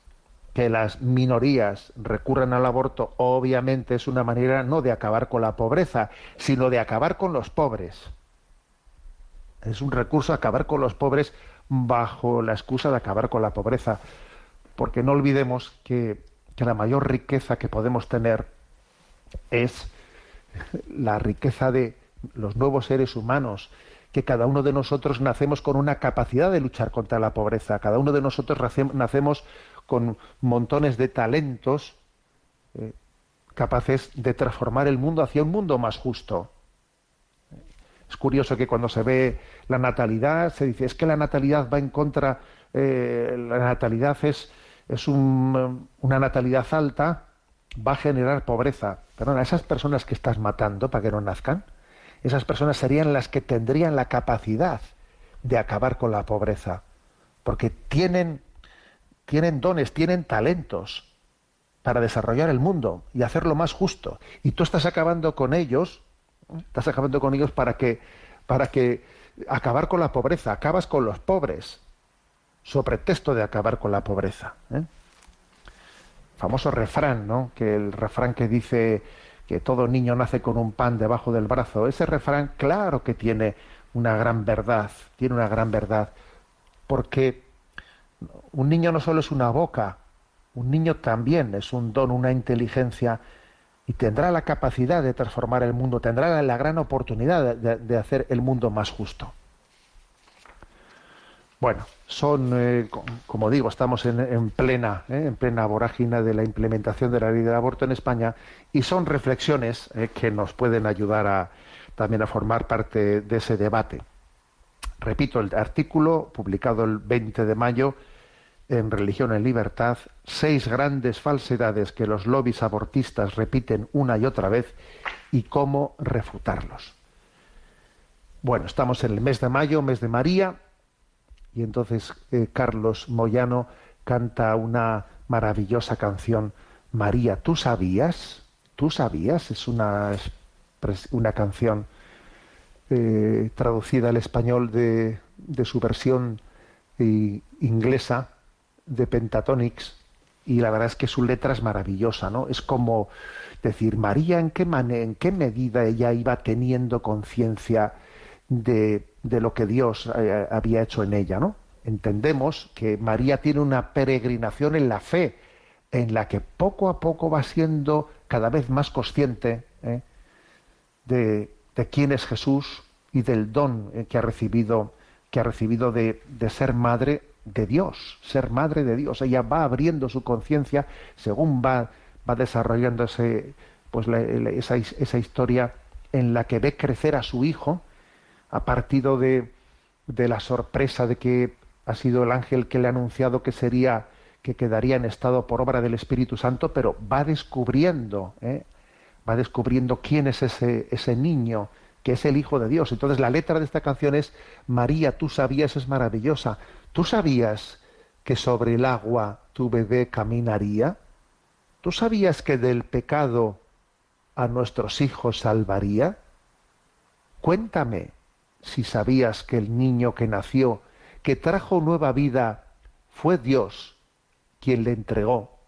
Speaker 1: que las minorías recurran al aborto, obviamente es una manera no de acabar con la pobreza, sino de acabar con los pobres. Es un recurso acabar con los pobres bajo la excusa de acabar con la pobreza. Porque no olvidemos que, la mayor riqueza que podemos tener es la riqueza de los nuevos seres humanos, que cada uno de nosotros nacemos con una capacidad de luchar contra la pobreza, cada uno de nosotros nacemos con montones de talentos eh, capaces de transformar el mundo hacia un mundo más justo. Es curioso que cuando se ve la natalidad, se dice, es que la natalidad va en contra, eh, la natalidad es, es un, una natalidad alta, va a generar pobreza. Perdona, esas personas que estás matando para que no nazcan, esas personas serían las que tendrían la capacidad de acabar con la pobreza, porque tienen, tienen dones, tienen talentos para desarrollar el mundo y hacerlo más justo. Y tú estás acabando con ellos Estás acabando con ellos para que, para que acabar con la pobreza, acabas con los pobres, sobre pretexto de acabar con la pobreza. ¿eh? Famoso refrán, ¿no? Que el refrán que dice que todo niño nace con un pan debajo del brazo. Ese refrán, claro que tiene una gran verdad, tiene una gran verdad, porque un niño no solo es una boca, un niño también es un don, una inteligencia y tendrá la capacidad de transformar el mundo, tendrá la gran oportunidad de, hacer el mundo más justo. Bueno, son, eh, como digo, estamos en, plena, eh, en plena vorágine de la implementación de la ley del aborto en España y son reflexiones eh, que nos pueden ayudar a, también a formar parte de ese debate. Repito, el artículo publicado el 20 de mayo en Religión en Libertad, seis grandes falsedades que los lobbies abortistas repiten una y otra vez y cómo refutarlos. Bueno, estamos en el mes de mayo, mes de María, y entonces eh, Carlos Moyano canta una maravillosa canción, María, ¿tú sabías? ¿Tú sabías? Es una, una canción eh, traducida al español de, de su versión eh, inglesa de Pentatonics y la verdad es que su letra es maravillosa, ¿no? Es como decir, María, ¿en qué, en qué medida ella iba teniendo conciencia de, de, lo que Dios eh, había hecho en ella, ¿no? Entendemos que María tiene una peregrinación en la fe, en la que poco a poco va siendo cada vez más consciente ¿eh? de, de, quién es Jesús y del don eh, que ha recibido, que ha recibido de, de ser madre de Dios, ser madre de Dios. Ella va abriendo su conciencia según va, va desarrollando pues esa, esa, historia en la que ve crecer a su hijo a partir de, de la sorpresa de que ha sido el ángel que le ha anunciado que sería que quedaría en estado por obra del Espíritu Santo, pero va descubriendo, ¿eh? va descubriendo quién es ese, ese niño, que es el Hijo de Dios. Entonces la letra de esta canción es María, tú sabías, es maravillosa. ¿Tú sabías que sobre el agua tu bebé caminaría? ¿Tú sabías que del pecado a nuestros hijos salvaría? Cuéntame si sabías que el niño que nació, que trajo nueva vida, fue Dios quien le entregó.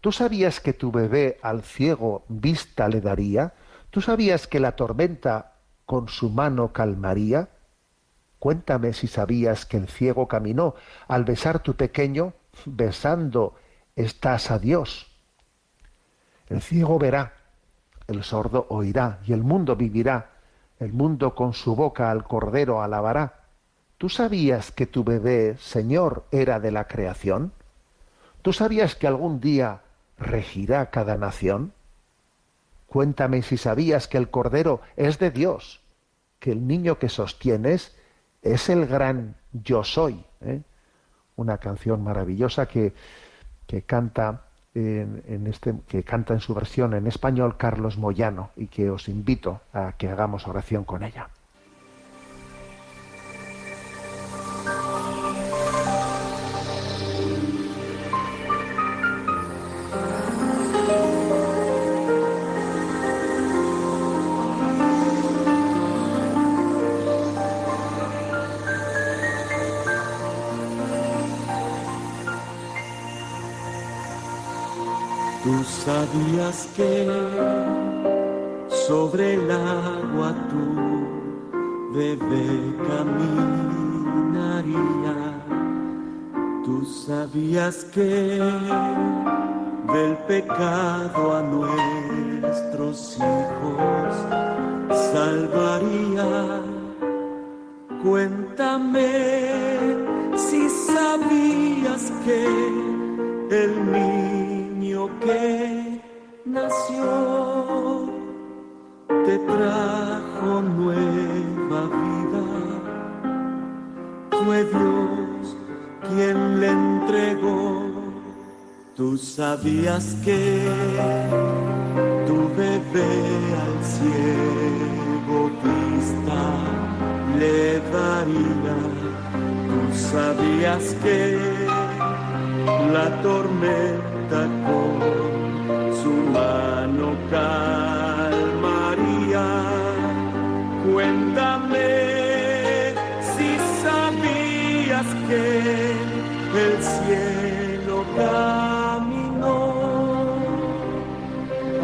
Speaker 1: ¿Tú sabías que tu bebé al ciego vista le daría? ¿Tú sabías que la tormenta con su mano calmaría? Cuéntame si sabías que el ciego caminó al besar tu pequeño, besando estás a Dios. El ciego verá, el sordo oirá y el mundo vivirá. El mundo con su boca al cordero alabará. ¿Tú sabías que tu bebé, Señor, era de la creación? ¿Tú sabías que algún día regirá cada nación? Cuéntame si sabías que el cordero es de Dios, que el niño que sostienes es el gran yo soy. ¿eh? Una canción maravillosa que, que canta en, este, que canta en su versión en español Carlos Moyano y que os invito a que hagamos oración con ella.
Speaker 2: Que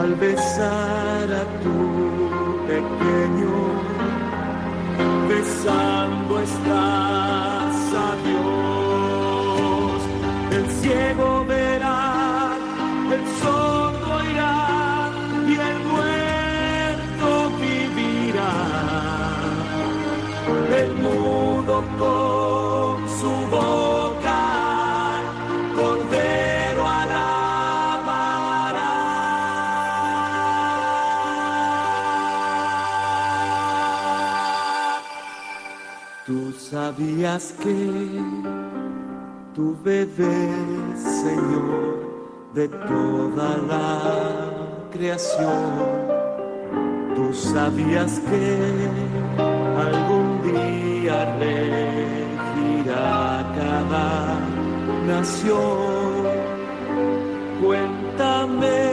Speaker 2: al besar a tu pequeño besando estás a Dios. El ciego verá, el sordo irá y el muerto vivirá. El mudo Sabías que tu bebé, Señor, de toda la creación, tú sabías que algún día regirá cada nación. Cuéntame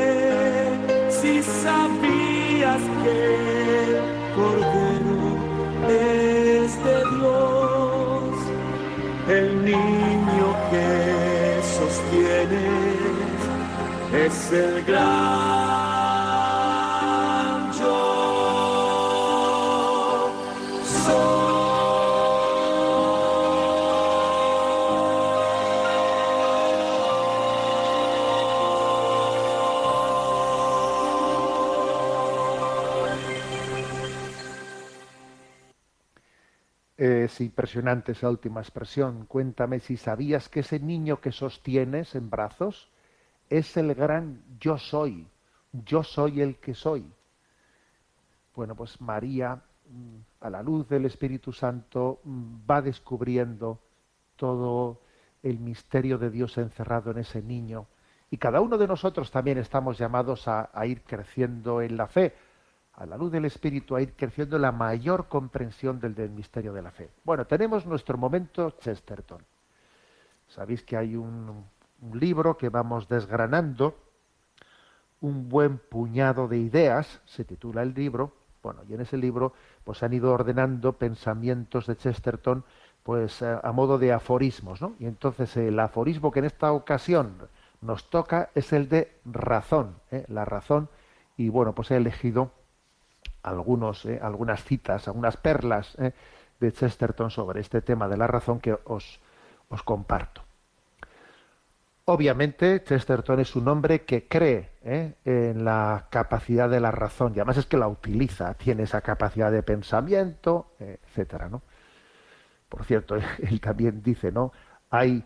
Speaker 2: es el gran.
Speaker 1: Es impresionante esa última expresión. Cuéntame si sabías que ese niño que sostienes en brazos es el gran yo soy. Yo soy el que soy. Bueno, pues María, mm, a la luz del Espíritu Santo, mm, va descubriendo todo el misterio de Dios encerrado en ese niño. Y cada uno de nosotros también estamos llamados a, ir creciendo en la fe, a la luz del Espíritu, a ir creciendo en la mayor comprensión del, del misterio de la fe. Bueno, tenemos nuestro momento Chesterton. Sabéis que hay un, un libro que vamos desgranando, un buen puñado de ideas, se titula el libro, bueno, y en ese libro pues han ido ordenando pensamientos de Chesterton pues a, a modo de aforismos, ¿no? Y entonces el aforismo que en esta ocasión nos toca es el de razón, ¿eh? la razón, y bueno, pues he elegido algunos, ¿eh? algunas citas, algunas perlas ¿eh? de Chesterton sobre este tema de la razón que os comparto. Obviamente, Chesterton es un hombre que cree ¿eh? en la capacidad de la razón, y además es que la utiliza, tiene esa capacidad de pensamiento, etcétera. Por cierto, él también dice, ¿no? Hay,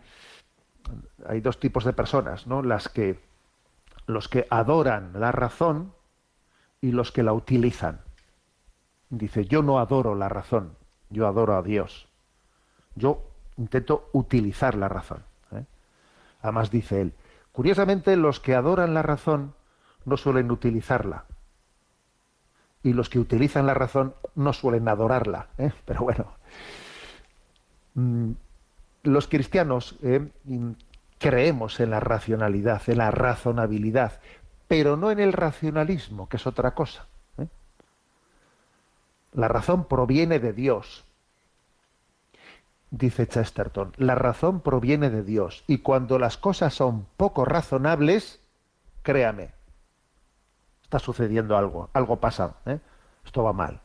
Speaker 1: hay dos tipos de personas, ¿no? Las que los que adoran la razón y los que la utilizan. Dice, yo no adoro la razón, yo adoro a Dios. Yo intento utilizar la razón. Además dice él, curiosamente los que adoran la razón no suelen utilizarla. Y los que utilizan la razón no suelen adorarla. ¿eh? Pero bueno, mm, los cristianos eh, creemos en la racionalidad, en la razonabilidad, pero no en el racionalismo, que es otra cosa. ¿eh? La razón proviene de Dios, dice Chesterton. La razón proviene de Dios. Y cuando las cosas son poco razonables, créame, está sucediendo algo, algo pasa, ¿eh? esto va mal.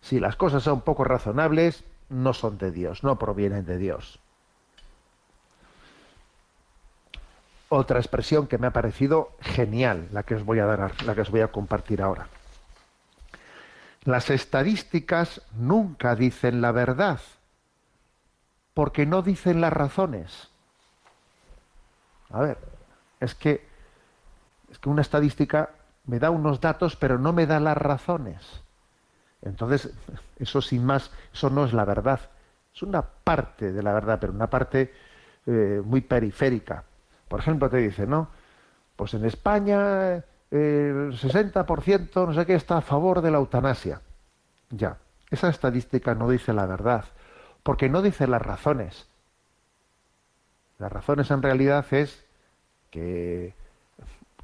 Speaker 1: Si las cosas son poco razonables, no son de Dios, no provienen de Dios. Otra expresión que me ha parecido genial, la que os voy a dar, la que os voy a compartir ahora. Las estadísticas nunca dicen la verdad, porque no dicen las razones. A ver, es que es que una estadística me da unos datos, pero no me da las razones. Entonces, eso sin más, eso no es la verdad. Es una parte de la verdad, pero una parte eh, muy periférica. Por ejemplo, te dice, ¿no? Pues en España el 60% no sé qué está a favor de la eutanasia. Ya, esa estadística no dice la verdad, porque no dice las razones. Las razones en realidad es que,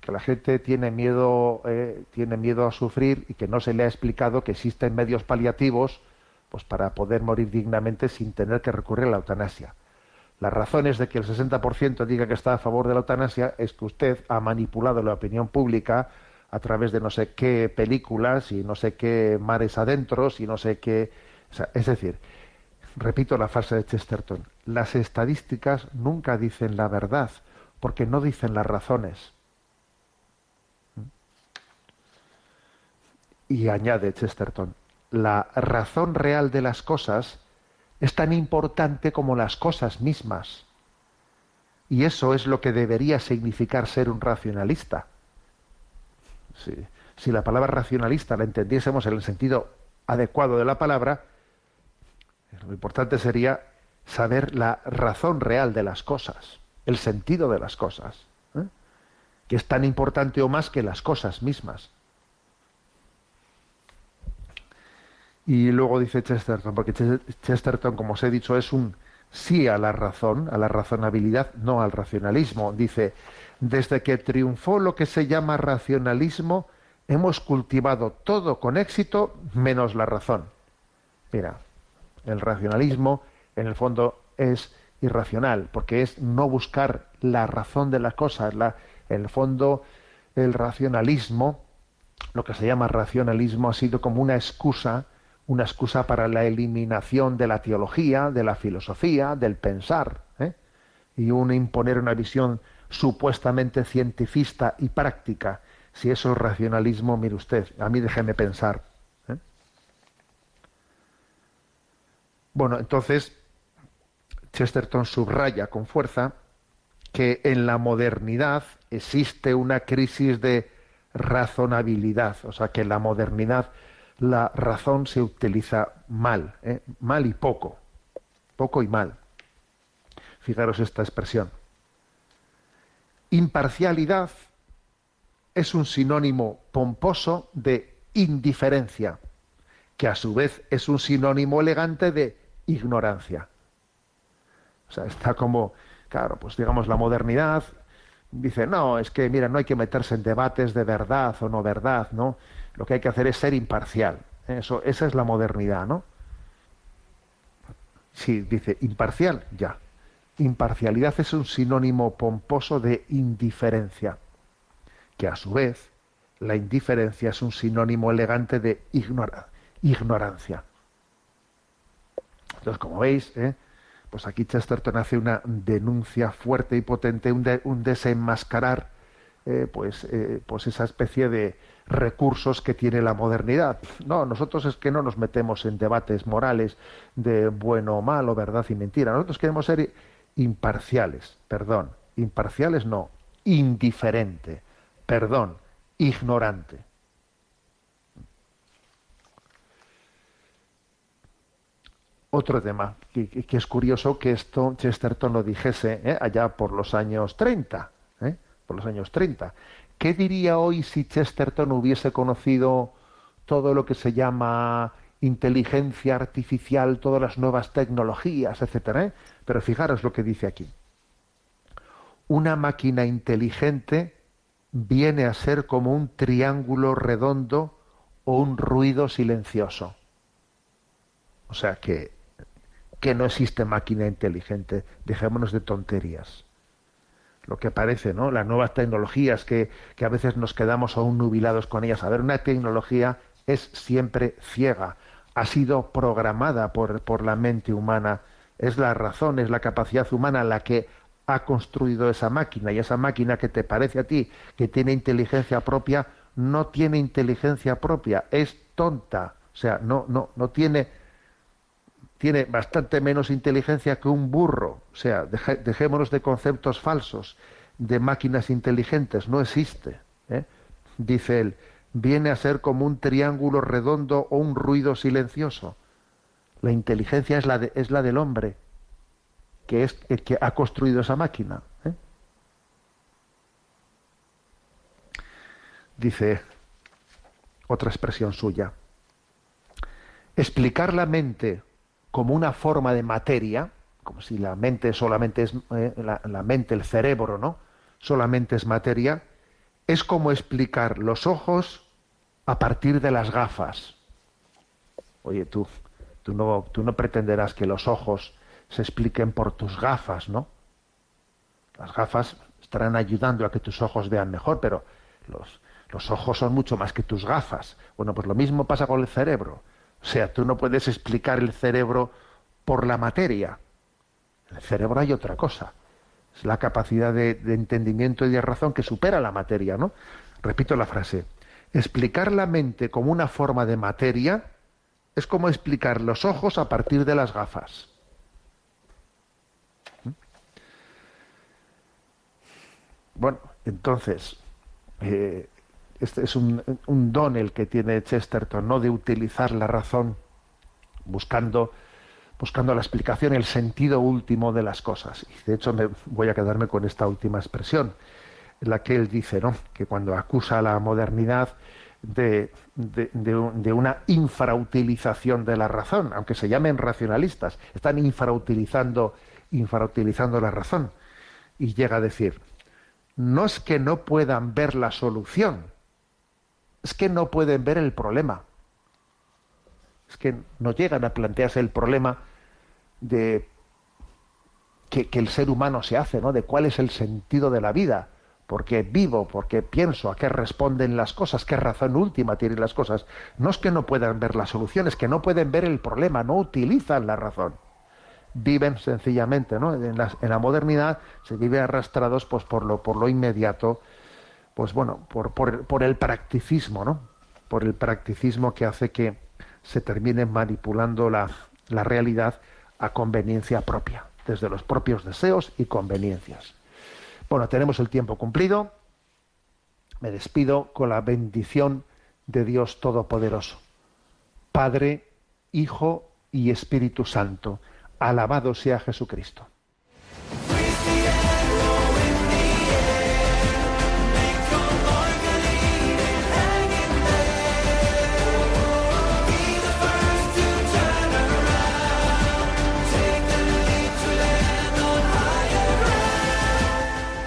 Speaker 1: la gente tiene miedo, eh, tiene miedo a sufrir y que no se le ha explicado que existen medios paliativos pues para poder morir dignamente sin tener que recurrir a la eutanasia. Las razones de que el 60% diga que está a favor de la eutanasia es que usted ha manipulado la opinión pública a través de no sé qué películas y no sé qué mares adentros y no sé qué es decir, repito la frase de Chesterton, las estadísticas nunca dicen la verdad, porque no dicen las razones. Y añade Chesterton, la razón real de las cosas es tan importante como las cosas mismas. Y eso es lo que debería significar ser un racionalista. Si la palabra racionalista la entendiésemos en el sentido adecuado de la palabra, lo importante sería saber la razón real de las cosas, el sentido de las cosas, ¿eh? que es tan importante o más que las cosas mismas. Y luego dice Chesterton, porque Chesterton, como os he dicho, es un sí a la razón, a la razonabilidad, no al racionalismo. Dice, desde que triunfó lo que se llama racionalismo, hemos cultivado todo con éxito menos la razón. Mira, el racionalismo en el fondo es irracional, porque es no buscar la razón de las cosas. En el fondo, el racionalismo, lo que se llama racionalismo, ha sido como una excusa una excusa para la eliminación de la teología, de la filosofía, del pensar, ¿eh? y un imponer una visión supuestamente cientifista y práctica. Si eso es racionalismo, mire usted, a mí déjeme pensar. ¿eh? Bueno, entonces Chesterton subraya con fuerza que en la modernidad existe una crisis de razonabilidad, o sea que la modernidad la razón se utiliza mal, ¿eh? mal y poco, poco y mal. Fijaros esta expresión. Imparcialidad es un sinónimo pomposo de indiferencia, que a su vez es un sinónimo elegante de ignorancia. O sea, está como, claro, pues digamos la modernidad dice, no, es que mira, no hay que meterse en debates de verdad o no verdad, ¿no? Lo que hay que hacer es ser imparcial. Eso, esa es la modernidad, ¿no? Sí, dice imparcial, ya. Imparcialidad es un sinónimo pomposo de indiferencia, que a su vez la indiferencia es un sinónimo elegante de ignorancia. Entonces, como veis, ¿eh? pues aquí Chesterton hace una denuncia fuerte y potente, un, desenmascarar eh, pues, eh, pues esa especie de, recursos que tiene la modernidad. No, nosotros es que no nos metemos en debates morales de bueno o malo, verdad y mentira. Nosotros queremos ser imparciales, perdón, imparciales no, indiferente, perdón, ignorante. Otro tema que, es curioso que esto Chesterton lo dijese ¿eh? allá por los años 30, ¿eh? por los años 30, ¿Qué diría hoy si Chesterton hubiese conocido todo lo que se llama inteligencia artificial, todas las nuevas tecnologías, etcétera? ¿eh? Pero fijaros lo que dice aquí. Una máquina inteligente viene a ser como un triángulo redondo o un ruido silencioso. O sea que, que no existe máquina inteligente. Dejémonos de tonterías lo que parece, ¿no? Las nuevas tecnologías que, que a veces nos quedamos aún nubilados con ellas. A ver, una tecnología es siempre ciega, ha sido programada por, por la mente humana, es la razón, es la capacidad humana la que ha construido esa máquina y esa máquina que te parece a ti que tiene inteligencia propia, no tiene inteligencia propia, es tonta, o sea, no, no, no tiene tiene bastante menos inteligencia que un burro. O sea, dejémonos de conceptos falsos, de máquinas inteligentes, no existe. ¿eh? Dice él, viene a ser como un triángulo redondo o un ruido silencioso. La inteligencia es la, de, es la del hombre, que es el que ha construido esa máquina. ¿eh? Dice otra expresión suya. Explicar la mente como una forma de materia, como si la mente solamente es eh, la, mente, el cerebro, ¿no? Solamente es materia, es como explicar los ojos a partir de las gafas. Oye, tú, tú no, tú no pretenderás que los ojos se expliquen por tus gafas, ¿no? Las gafas estarán ayudando a que tus ojos vean mejor, pero los, los ojos son mucho más que tus gafas. Bueno, pues lo mismo pasa con el cerebro. O sea, tú no puedes explicar el cerebro por la materia. En el cerebro hay otra cosa. Es la capacidad de, de entendimiento y de razón que supera la materia, ¿no? Repito la frase. Explicar la mente como una forma de materia es como explicar los ojos a partir de las gafas. ¿Mm? Bueno, entonces, eh, este es un, don el que tiene Chesterton, ¿no? De utilizar la razón buscando, buscando la explicación, el sentido último de las cosas. Y de hecho me voy a quedarme con esta última expresión, en la que él dice, ¿no? Que cuando acusa a la modernidad de, de, una infrautilización de la razón, aunque se llamen racionalistas, están infrautilizando, infrautilizando la razón. Y llega a decir, no es que no puedan ver la solución, es que no pueden ver el problema. Es que no llegan a plantearse el problema de que, el ser humano se hace, ¿no? De cuál es el sentido de la vida porque vivo, porque pienso, a qué responden las cosas, qué razón última tienen las cosas. No es que no puedan ver las soluciones, que no pueden ver el problema, no utilizan la razón. Viven sencillamente, ¿no? En la, modernidad se vive arrastrados pues, por, por lo inmediato, pues bueno, por, el practicismo, ¿no? Por el practicismo que hace que se termine manipulando la, la realidad a conveniencia propia, desde los propios deseos y conveniencias. Bueno, tenemos el tiempo cumplido. Me despido con la bendición de Dios Todopoderoso. Padre, Hijo y Espíritu Santo. Alabado sea Jesucristo.